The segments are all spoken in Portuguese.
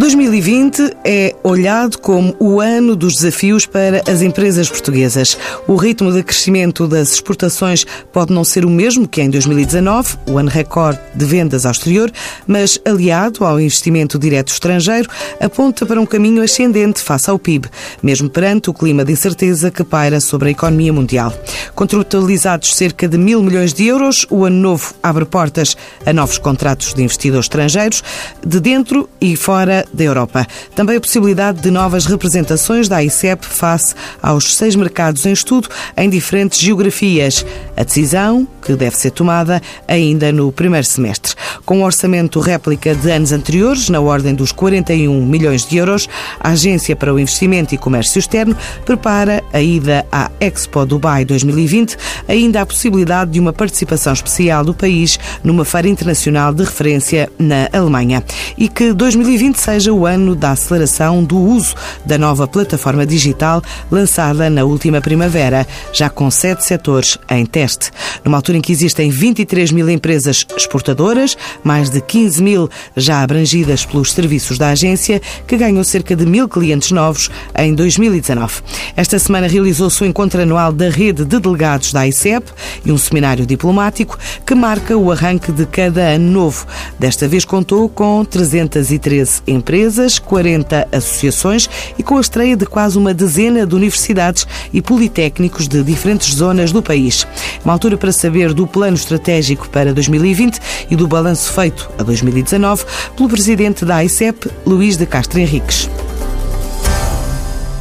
2020 é olhado como o ano dos desafios para as empresas portuguesas. O ritmo de crescimento das exportações pode não ser o mesmo que em 2019, o ano recorde de vendas ao exterior, mas aliado ao investimento direto estrangeiro, aponta para um caminho ascendente face ao PIB, mesmo perante o clima de incerteza que paira sobre a economia mundial. Contratualizados cerca de mil milhões de euros, o ano novo abre portas a novos contratos de investidores estrangeiros, de dentro e fora da Europa. Também a possibilidade de novas representações da ICEP face aos seis mercados em estudo em diferentes geografias. A decisão, que deve ser tomada ainda no primeiro semestre. Com um orçamento réplica de anos anteriores, na ordem dos 41 milhões de euros, a Agência para o Investimento e Comércio Externo prepara a ida à Expo Dubai 2020, ainda a possibilidade de uma participação especial do país numa feira internacional de referência na Alemanha. E que 2020 seja o ano da aceleração do uso da nova plataforma digital lançada na última primavera, já com sete setores em teste. Numa altura em que existem 23 mil empresas exportadoras, mais de 15 mil já abrangidas pelos serviços da agência, que ganhou cerca de mil clientes novos em 2019. Esta semana realizou-se o encontro anual da rede de delegados da ICEP e um seminário diplomático que marca o arranque de cada ano novo. Desta vez contou com 313 empresas, 40 associações e com a estreia de quase uma dezena de universidades e politécnicos de diferentes zonas do país. Uma altura para saber do plano estratégico para 2020 e do balanço feito a 2019 pelo presidente da ICEP, Luís de Castro Henriques.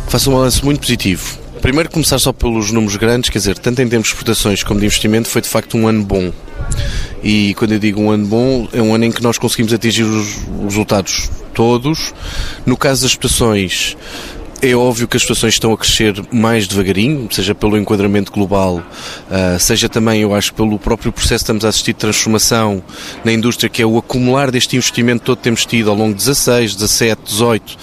Faço um balanço muito positivo. Primeiro, começar só pelos números grandes, quer dizer, tanto em termos de exportações como de investimento, foi de facto um ano bom. E quando eu digo um ano bom, é um ano em que nós conseguimos atingir os resultados todos. No caso das exportações, é óbvio que as situações estão a crescer mais devagarinho, seja pelo enquadramento global, seja também, eu acho, pelo próprio processo que estamos a assistir de transformação na indústria, que é o acumular deste investimento todo que temos tido ao longo de 16, 17, 18,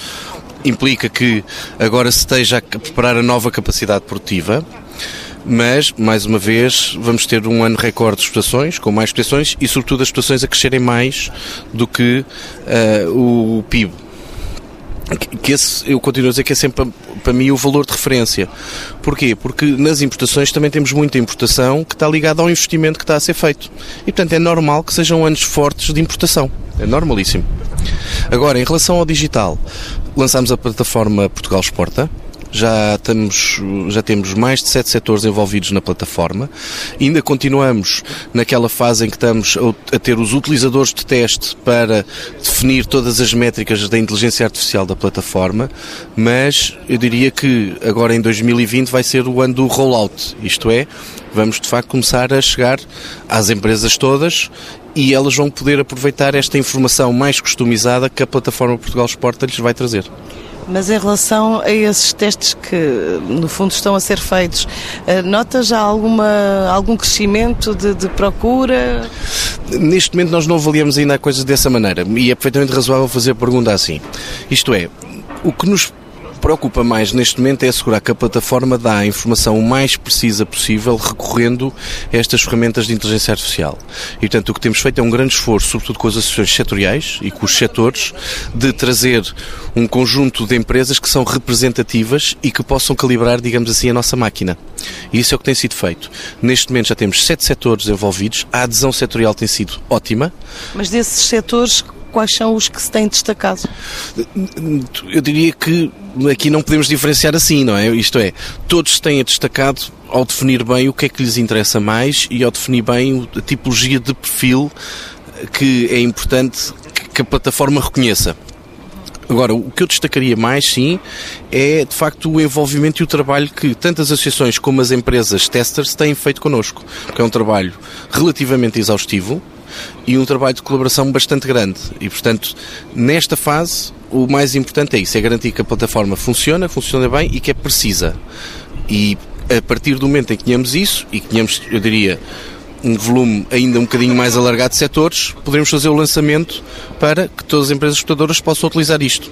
implica que agora se esteja a preparar a nova capacidade produtiva mas, mais uma vez, vamos ter um ano recorde de exportações, com mais exportações e, sobretudo, as exportações a crescerem mais do que uh, o PIB. Que esse, eu continuo a dizer que é sempre para mim o valor de referência. Porquê? Porque nas importações também temos muita importação que está ligada ao investimento que está a ser feito. E portanto é normal que sejam anos fortes de importação. É normalíssimo. Agora, em relação ao digital, lançámos a plataforma Portugal Exporta, já, estamos, já temos mais de sete setores envolvidos na plataforma. Ainda continuamos naquela fase em que estamos a ter os utilizadores de teste para definir todas as métricas da inteligência artificial da plataforma, mas eu diria que agora em 2020 vai ser o ano do rollout, isto é, vamos de facto começar a chegar às empresas todas e elas vão poder aproveitar esta informação mais customizada que a plataforma Portugal Exporta lhes vai trazer. Mas em relação a esses testes que, no fundo, estão a ser feitos, eh, nota já alguma, algum crescimento de, de procura? Neste momento nós não avaliamos ainda a coisa dessa maneira e é perfeitamente razoável fazer a pergunta assim. Isto é, o que nos preocupa mais neste momento é assegurar que a plataforma dá a informação o mais precisa possível recorrendo a estas ferramentas de inteligência artificial. E, portanto, o que temos feito é um grande esforço, sobretudo com as associações setoriais e com os setores, de trazer um conjunto de empresas que são representativas e que possam calibrar, digamos assim, a nossa máquina. E isso é o que tem sido feito. Neste momento já temos sete setores envolvidos, a adesão setorial tem sido ótima. Mas desses setores, quais são os que se têm destacado? Eu diria que aqui não podemos diferenciar assim, não é? Isto é, todos se têm destacado ao definir bem o que é que lhes interessa mais e ao definir bem a tipologia de perfil que é importante que a plataforma reconheça. Agora, o que eu destacaria mais, sim, é de facto o envolvimento e o trabalho que tanto as associações como as empresas testers têm feito connosco. Porque é um trabalho relativamente exaustivo, e um trabalho de colaboração bastante grande. E, portanto, nesta fase, o mais importante é isso: é garantir que a plataforma funciona, funciona bem e que é precisa. E a partir do momento em que tenhamos isso e que tenhamos, eu diria, um volume ainda um bocadinho mais alargado de setores, poderemos fazer o lançamento para que todas as empresas exportadoras possam utilizar isto.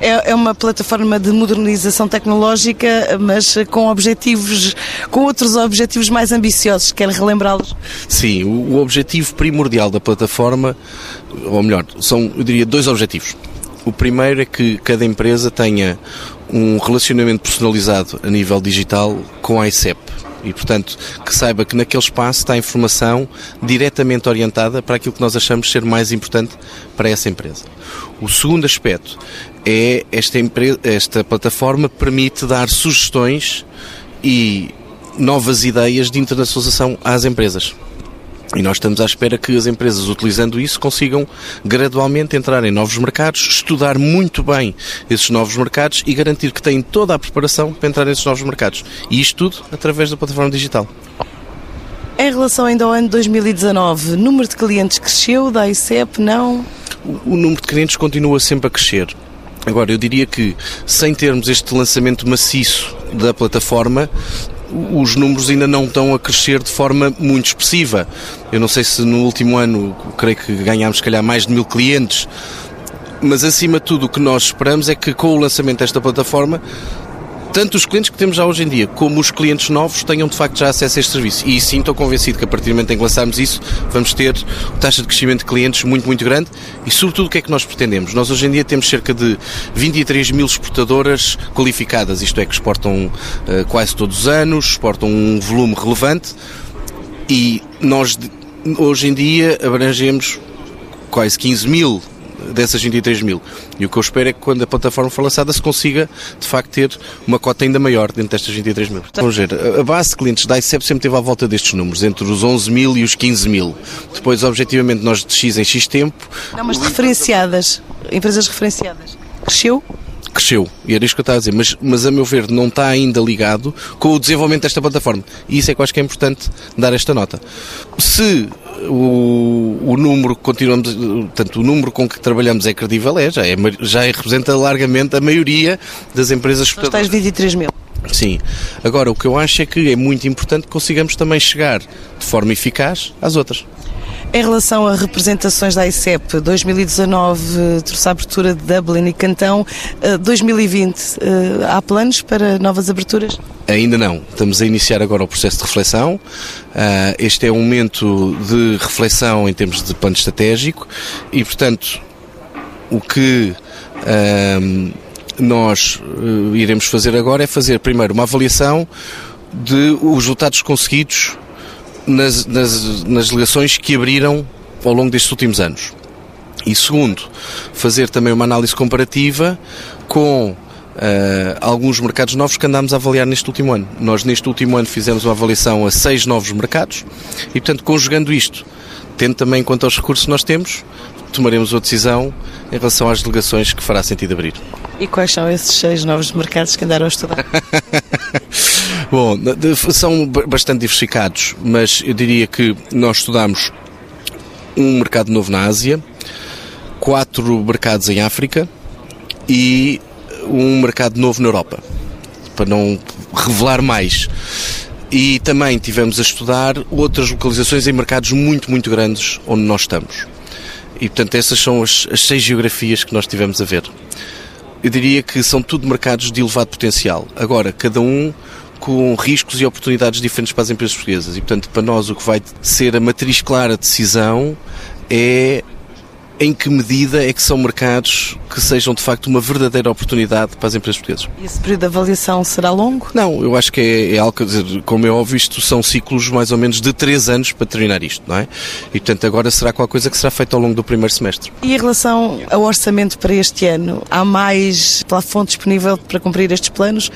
É, é, uma plataforma de modernização tecnológica, mas com objetivos, com outros objetivos mais ambiciosos. Quer relembrá-los? Sim, o, o objetivo primordial da plataforma, ou melhor, são, eu diria, dois objetivos. O primeiro é que cada empresa tenha um relacionamento personalizado a nível digital com a ICEP e, portanto, que saiba que naquele espaço está informação diretamente orientada para aquilo que nós achamos ser mais importante para essa empresa. O segundo aspecto é esta, esta plataforma permite dar sugestões e novas ideias de internacionalização às empresas. E nós estamos à espera que as empresas, utilizando isso, consigam gradualmente entrar em novos mercados, estudar muito bem esses novos mercados e garantir que têm toda a preparação para entrar nesses novos mercados. E isto tudo através da plataforma digital. Em relação ainda ao ano 2019, o número de clientes cresceu, da ICEP não? O, o número de clientes continua sempre a crescer. Agora, eu diria que sem termos este lançamento maciço da plataforma, os números ainda não estão a crescer de forma muito expressiva. Eu não sei se no último ano, creio que ganhámos, se calhar, mais de mil clientes, mas acima de tudo o que nós esperamos é que com o lançamento desta plataforma tanto os clientes que temos já hoje em dia, como os clientes novos, tenham de facto já acesso a este serviço. E sim, estou convencido que a partir do momento em que lançarmos isso, vamos ter taxa de crescimento de clientes muito, muito grande. E sobretudo, o que é que nós pretendemos? Nós hoje em dia temos cerca de 23 mil exportadoras qualificadas, isto é, que exportam uh, quase todos os anos, exportam um volume relevante. E nós, hoje em dia, abrangemos quase 15 mil dessas 23 mil. E o que eu espero é que quando a plataforma for lançada se consiga, de facto, ter uma cota ainda maior dentro destas 23 mil. Vamos ver, a base de clientes da ICEP sempre teve à volta destes números, entre os 11 mil e os 15 mil. Depois, objetivamente, nós de X em X tempo... Não, mas referenciadas, empresas referenciadas. Cresceu? cresceu, e era isso que eu estava a dizer, mas, mas a meu ver não está ainda ligado com o desenvolvimento desta plataforma. E isso é que eu acho que é importante dar esta nota. Se o, o número que continuamos, portanto, o número com que trabalhamos é credível, é, já, é, já representa largamente a maioria das empresas exportadoras. Estás 23 mil. Sim. Agora, o que eu acho é que é muito importante que consigamos também chegar de forma eficaz às outras. Em relação a representações da ICEP, 2019 trouxe a abertura de Dublin e Cantão. 2020, eh, eh, há planos para novas aberturas? Ainda não. Estamos a iniciar agora o processo de reflexão. Eh, este é um momento de reflexão em termos de plano estratégico e, portanto, o que nós iremos fazer agora é fazer primeiro uma avaliação de os resultados conseguidos nas, nas, nas delegações que abriram ao longo destes últimos anos. E segundo, fazer também uma análise comparativa com Uh, alguns mercados novos que andámos a avaliar neste último ano. Nós, neste último ano, fizemos uma avaliação a seis novos mercados e, portanto, conjugando isto, tendo também em conta os recursos que nós temos, tomaremos uma decisão em relação às delegações que fará sentido abrir. E quais são esses seis novos mercados que andaram a estudar? Bom, são bastante diversificados, mas eu diria que nós estudamos um mercado novo na Ásia, quatro mercados em África e um mercado novo na Europa, para não revelar mais. E também tivemos a estudar outras localizações em mercados muito, muito grandes onde nós estamos. E portanto, essas são as, as seis geografias que nós tivemos a ver. Eu diria que são tudo mercados de elevado potencial. Agora, cada um com riscos e oportunidades diferentes para as empresas portuguesas. E, portanto, para nós o que vai ser a matriz clara de decisão é em que medida é que são mercados que sejam de facto uma verdadeira oportunidade para as empresas portuguesas. E esse período de avaliação será longo? Não, eu acho que é, é algo, dizer, como é óbvio, isto são ciclos mais ou menos de três anos para terminar isto, não é? E portanto agora será qualquer coisa que será feita ao longo do primeiro semestre. E em relação ao orçamento para este ano, há mais plafond disponível para cumprir estes planos?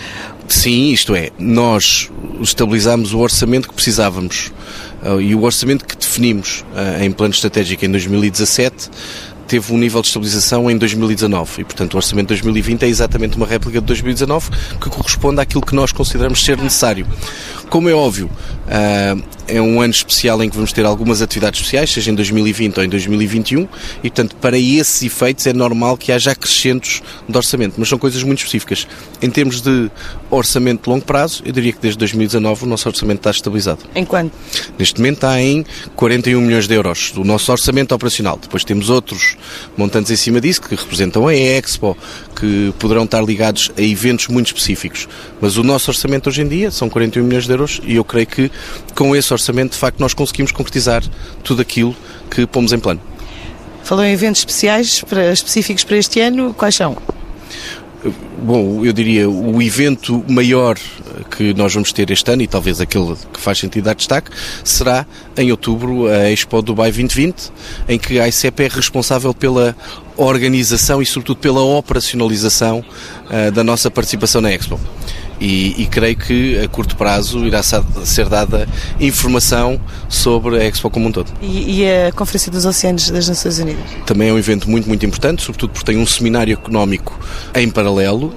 Sim, isto é, nós estabilizámos o orçamento que precisávamos uh, e o orçamento que definimos uh, em plano estratégico em 2017 teve um nível de estabilização em 2019 e, portanto, o orçamento de 2020 é exatamente uma réplica de 2019 que corresponde àquilo que nós consideramos ser necessário. Como é óbvio, uh, é um ano especial em que vamos ter algumas atividades especiais, seja em 2020 ou em 2021, e portanto, para esses efeitos é normal que haja acrescentos de orçamento, mas são coisas muito específicas. Em termos de orçamento de longo prazo, eu diria que desde 2019 o nosso orçamento está estabilizado. Em quanto? Neste momento está em 41 milhões de euros, do nosso orçamento operacional. Depois temos outros montantes em cima disso que representam a Expo, que poderão estar ligados a eventos muito específicos. Mas o nosso orçamento hoje em dia são 41 milhões de euros e eu creio que com esse orçamento, de facto, nós conseguimos concretizar tudo aquilo que pomos em plano. Falou em eventos especiais para, específicos para este ano, quais são? Bom, eu diria o evento maior que nós vamos ter este ano e talvez aquele que faz sentido dar destaque será em outubro a Expo Dubai 2020, em que a ICEP é responsável pela organização e sobretudo pela operacionalização uh, da nossa participação na Expo. E, e, creio que a curto prazo irá ser dada informação sobre a Expo como um todo. E, e, a Conferência dos Oceanos das Nações Unidas? Também é um evento muito, muito importante, sobretudo porque tem um seminário económico em paralelo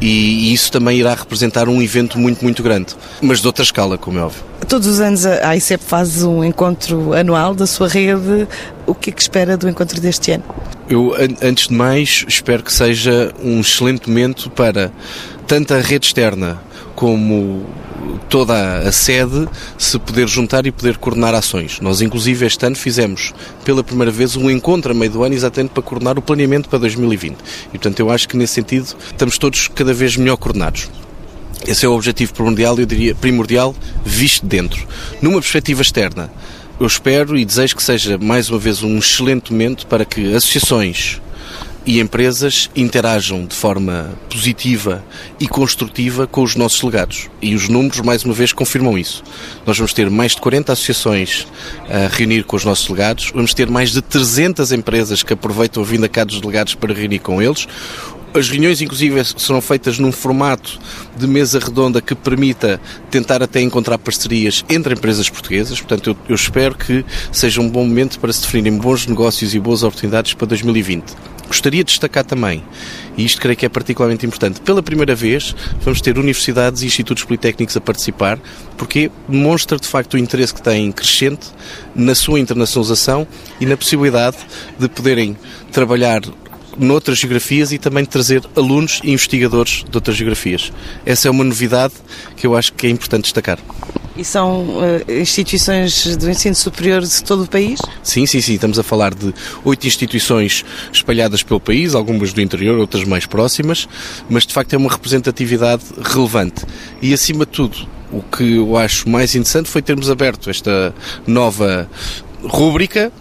e isso também irá representar um evento muito, muito grande, mas de outra escala, como é óbvio. Todos os anos a ICEP faz um encontro anual da sua rede. O que é que espera do encontro deste ano? Eu, antes de mais, espero que seja um excelente momento para tanto a rede externa como toda a sede se poder juntar e poder coordenar ações. Nós, inclusive, este ano fizemos pela primeira vez um encontro a meio do ano exatamente para coordenar o planeamento para 2020. E, portanto, eu acho que nesse sentido estamos todos cada vez melhor coordenados. Esse é o objetivo primordial, eu diria primordial, visto dentro. Numa perspectiva externa, eu espero e desejo que seja mais uma vez um excelente momento para que associações, e empresas interajam de forma positiva e construtiva com os nossos legados. E os números, mais uma vez, confirmam isso. Nós vamos ter mais de 40 associações a reunir com os nossos legados, vamos ter mais de 300 empresas que aproveitam a vinda cá dos delegados para reunir com eles. As reuniões, inclusive, serão feitas num formato de mesa redonda que permita tentar até encontrar parcerias entre empresas portuguesas. Portanto, eu, eu espero que seja um bom momento para se definirem bons negócios e boas oportunidades para 2020. Gostaria de destacar também, e isto creio que é particularmente importante, pela primeira vez vamos ter universidades e institutos politécnicos a participar, porque demonstra de facto o interesse que têm crescente na sua internacionalização e na possibilidade de poderem trabalhar noutras geografias e também trazer alunos e investigadores de outras geografias. Essa é uma novidade que eu acho que é importante destacar. E são uh, instituições do ensino superior de todo o país? Sim, sim, sim. Estamos a falar de oito instituições espalhadas pelo país, algumas do interior, outras mais próximas, mas de facto é uma representatividade relevante. E acima de tudo, o que eu acho mais interessante foi termos aberto esta nova rúbrica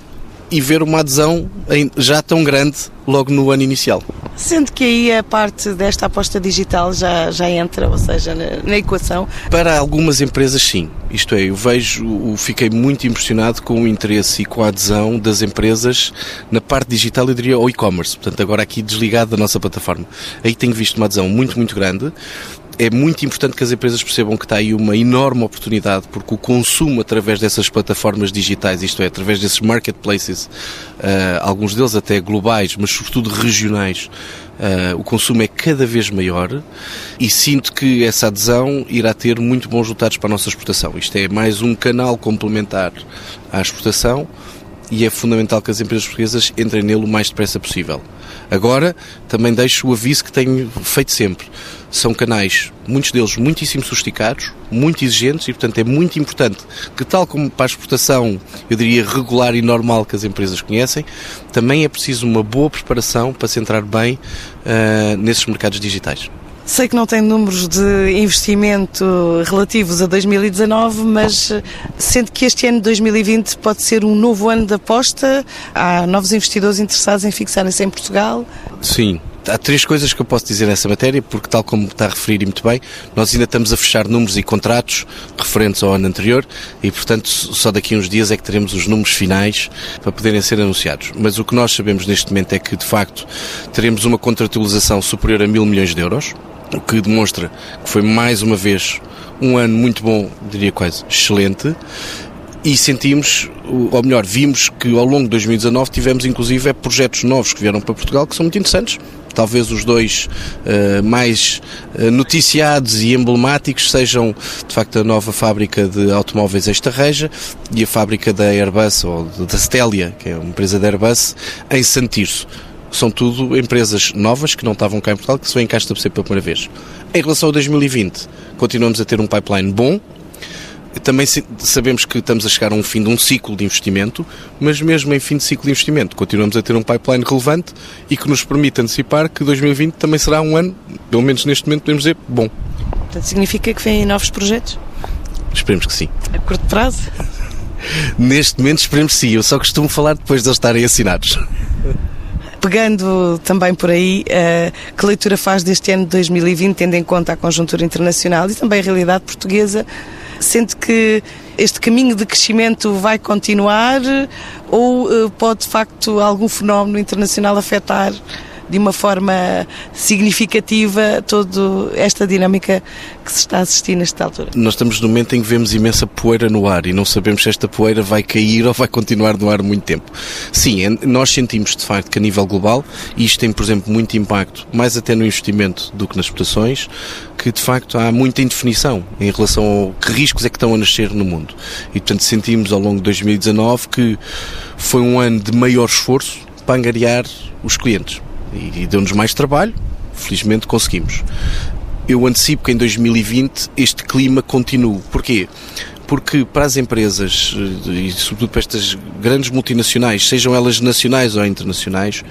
e ver uma adesão já tão grande logo no ano inicial. Sendo que aí a parte desta aposta digital já, já entra, ou seja, na, na, equação? Para algumas empresas, sim. Isto é, eu vejo, fiquei muito impressionado com o interesse e com a adesão das empresas na parte digital, eu diria, ao e-commerce. Portanto, agora aqui desligado da nossa plataforma. Aí tenho visto uma adesão muito, muito grande é muito importante que as empresas percebam que está aí uma enorme oportunidade, porque o consumo através dessas plataformas digitais, isto é, através desses marketplaces, uh, alguns deles até globais, mas sobretudo regionais, uh, o consumo é cada vez maior e sinto que essa adesão irá ter muito bons resultados para a nossa exportação. Isto é mais um canal complementar à exportação e é fundamental que as empresas portuguesas entrem nele o mais depressa possível. Agora, também deixo o aviso que tenho feito sempre. São canais, muitos deles muitíssimo sofisticados, muito exigentes e, portanto, é muito importante que, tal como para a exportação, eu diria regular e normal que as empresas conhecem, também é preciso uma boa preparação para se entrar bem uh, nesses mercados digitais. Sei que não tem números de investimento relativos a 2019, mas eh, sendo que este ano de 2020 pode ser um novo ano de aposta, há novos investidores interessados em fixarem-se em Portugal? Sim, há três coisas que eu posso dizer nessa matéria, porque tal como está a referir muito bem, nós ainda estamos a fechar números e contratos referentes ao ano anterior e, portanto, só daqui a uns dias é que teremos os números finais para poderem ser anunciados. Mas o que nós sabemos neste momento é que, de facto, teremos uma contratualização superior a mil milhões de euros, o que demonstra que foi mais uma vez um ano muito bom, diria quase excelente, e sentimos, ou melhor, vimos que ao longo de 2019 tivemos inclusive projetos novos que vieram para Portugal que são muito interessantes. Talvez os dois uh, mais uh, noticiados e emblemáticos sejam, de facto, a nova fábrica de automóveis esta Reja e a fábrica da Airbus, ou da Stelia, que é uma empresa da Airbus, em Santirso são tudo empresas novas que não estavam cá em Portugal, que se vêm cá estabelecer pela primeira vez. Em relação a 2020, continuamos a ter um pipeline bom. Também sabemos que estamos a chegar a um fim de um ciclo de investimento, mas mesmo em fim de ciclo de investimento, continuamos a ter um pipeline relevante e que nos permite antecipar que 2020 também será um ano, pelo menos neste momento podemos dizer, bom. Portanto, significa que vêm novos projetos? Esperemos que sim. A curto prazo? neste momento esperemos que sim, eu só costumo falar depois de eles estarem assinados. Pegando também por aí, uh, que leitura faz deste ano de 2020, tendo em conta a conjuntura internacional e também a realidade portuguesa? Sente que este caminho de crescimento vai continuar ou uh, pode de facto algum fenómeno internacional afetar de uma forma significativa toda esta dinâmica que se está a assistir nesta altura. Nós estamos no momento em que vemos imensa poeira no ar e não sabemos se esta poeira vai cair ou vai continuar no ar muito tempo. Sim, nós sentimos de facto que a nível global, e isto tem, por exemplo, muito impacto, mais até no investimento do que nas exportações, que de facto há muita indefinição em relação ao que riscos é que estão a nascer no mundo. E portanto sentimos ao longo de 2019 que foi um ano de maior esforço para angariar os clientes e, deu-nos mais trabalho. Felizmente conseguimos. Eu antecipo que em 2020 este clima continue. Porquê? Porque para as empresas eh, e sobretudo para estas grandes multinacionais, sejam elas nacionais ou internacionais,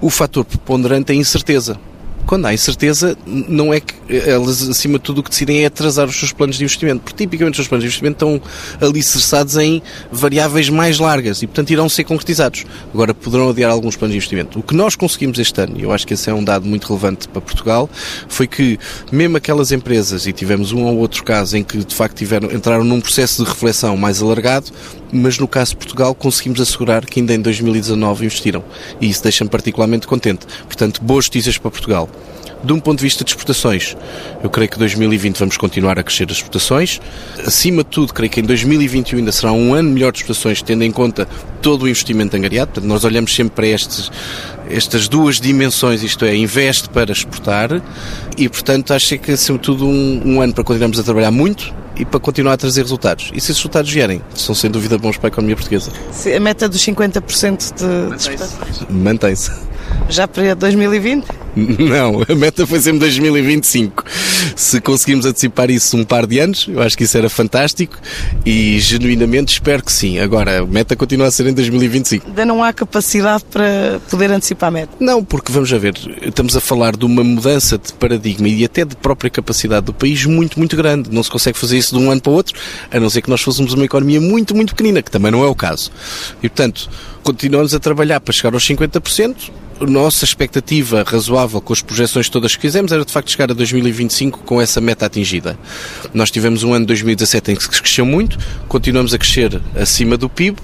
o fator preponderante é a incerteza quando há incerteza, não é que elas, acima de tudo, o que decidem é atrasar os seus planos de investimento, porque tipicamente os seus planos de investimento estão alicerçados em variáveis mais largas e, portanto, irão ser concretizados. Agora, poderão adiar alguns planos de investimento. O que nós conseguimos este ano, e eu acho que esse é um dado muito relevante para Portugal, foi que, mesmo aquelas empresas, e tivemos um ou outro caso em que, de facto, tiveram, entraram num processo de reflexão mais alargado, mas no caso de Portugal conseguimos assegurar que ainda em 2019 investiram. E isso deixa-me particularmente contente. Portanto, boas notícias para Portugal. De um ponto de vista de exportações, eu creio que 2020 vamos continuar a crescer as exportações. Acima de tudo, creio que em 2021 ainda será um ano melhor de exportações, tendo em conta todo o investimento angariado. Portanto, nós olhamos sempre para estes, estas duas dimensões, isto é, investe para exportar e, portanto, acho que é, acima de tudo, um, um ano para continuarmos a trabalhar muito e para continuar a trazer resultados. E se esses resultados vierem, são sem dúvida bons para a economia portuguesa. A meta dos 50% de, de exportações? Mantém-se. Já para 2020? Não, a meta foi sempre 2025. Se conseguimos antecipar isso um par de anos, eu acho que isso era fantástico e genuinamente espero que sim. Agora, a meta continua a ser em 2025. Ainda não há capacidade para poder antecipar a meta? Não, porque vamos a ver, estamos a falar de uma mudança de paradigma e até de própria capacidade do país muito, muito grande. Não se consegue fazer isso de um ano para o outro, a não ser que nós fôssemos uma economia muito, muito pequenina, que também não é o caso. E portanto, continuamos a trabalhar para chegar aos 50%. A nossa expectativa razoável com as projeções todas que fizemos era de facto chegar a 2025 com essa meta atingida. Nós tivemos um ano de 2017 em que cresceu muito, continuamos a crescer acima do PIB.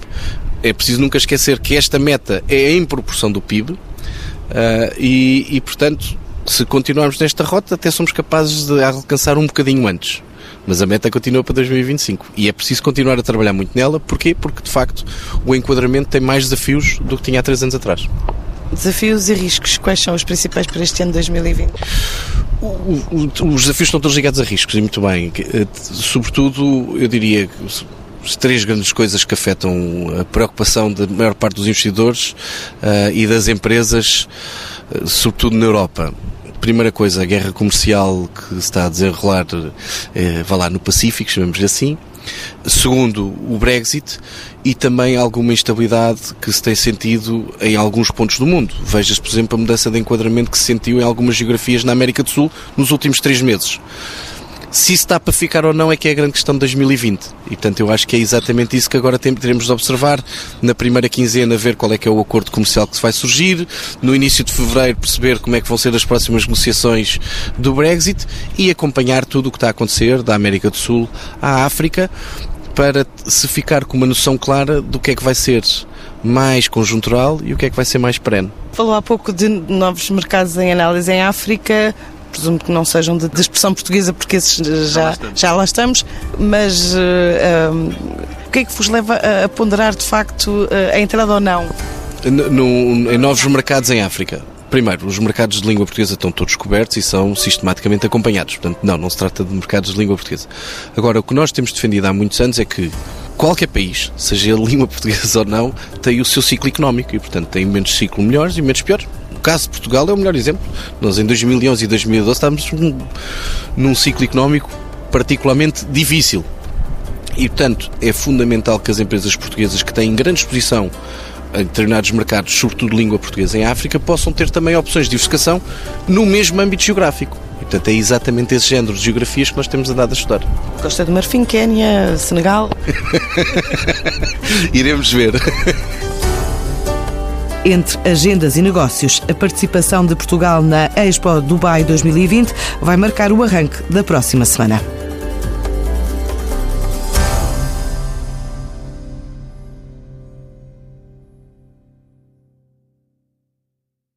É preciso nunca esquecer que esta meta é em proporção do PIB uh, e, e, portanto, se continuarmos nesta rota, até somos capazes de alcançar um bocadinho antes. Mas a meta continua para 2025 e é preciso continuar a trabalhar muito nela. Porquê? Porque de facto o enquadramento tem mais desafios do que tinha há três anos atrás. Desafios e riscos, quais são os principais para este ano de 2020? O, o, os desafios estão todos ligados a riscos, e muito bem. Eh, sobretudo, eu diria três grandes coisas que afetam a preocupação da maior parte dos investidores uh, e das empresas, uh, sobretudo na Europa primeira coisa, a guerra comercial que se está a desenrolar, eh, lá, no Pacífico, chamamos-lhe assim. Segundo, o Brexit e também alguma instabilidade que se tem sentido em alguns pontos do mundo. Veja-se, por exemplo, a mudança de enquadramento que se sentiu em algumas geografias na América do Sul nos últimos três meses. Se isso está para ficar ou não é que é a grande questão de 2020. E, portanto, eu acho que é exatamente isso que agora teremos de observar. Na primeira quinzena, ver qual é que é o acordo comercial que vai surgir. No início de fevereiro, perceber como é que vão ser as próximas negociações do Brexit e acompanhar tudo o que está a acontecer da América do Sul à África para se ficar com uma noção clara do que é que vai ser mais conjuntural e o que é que vai ser mais perene. Falou há pouco de novos mercados em análise em África presumo que não sejam de, de expressão portuguesa, porque esses já, já lá estamos, mas uh, um, o que é que vos leva a, a ponderar de facto uh, a entrada ou não? No, no, em novos mercados em África. Primeiro, os mercados de língua portuguesa estão todos cobertos e são sistematicamente acompanhados. Portanto, não, não se trata de mercados de língua portuguesa. Agora, o que nós temos defendido há muitos anos é que qualquer país, seja língua portuguesa ou não, tem o seu ciclo económico e, portanto, tem menos ciclo melhores e menos piores caso de Portugal é o melhor exemplo. Nós em 2011 e 2012 estávamos num, num ciclo económico particularmente difícil. E, portanto, é fundamental que as empresas portuguesas que têm grande exposição em determinados mercados, sobretudo língua portuguesa em África, possam ter também opções de diversificação no mesmo âmbito geográfico. E, portanto, é exatamente esse género de geografias que nós temos andado a estudar. Costa do Marfim, Quénia, Senegal? Iremos ver. Entre agendas e negócios, a participação de Portugal na Expo Dubai 2020 vai marcar o arranque da próxima semana.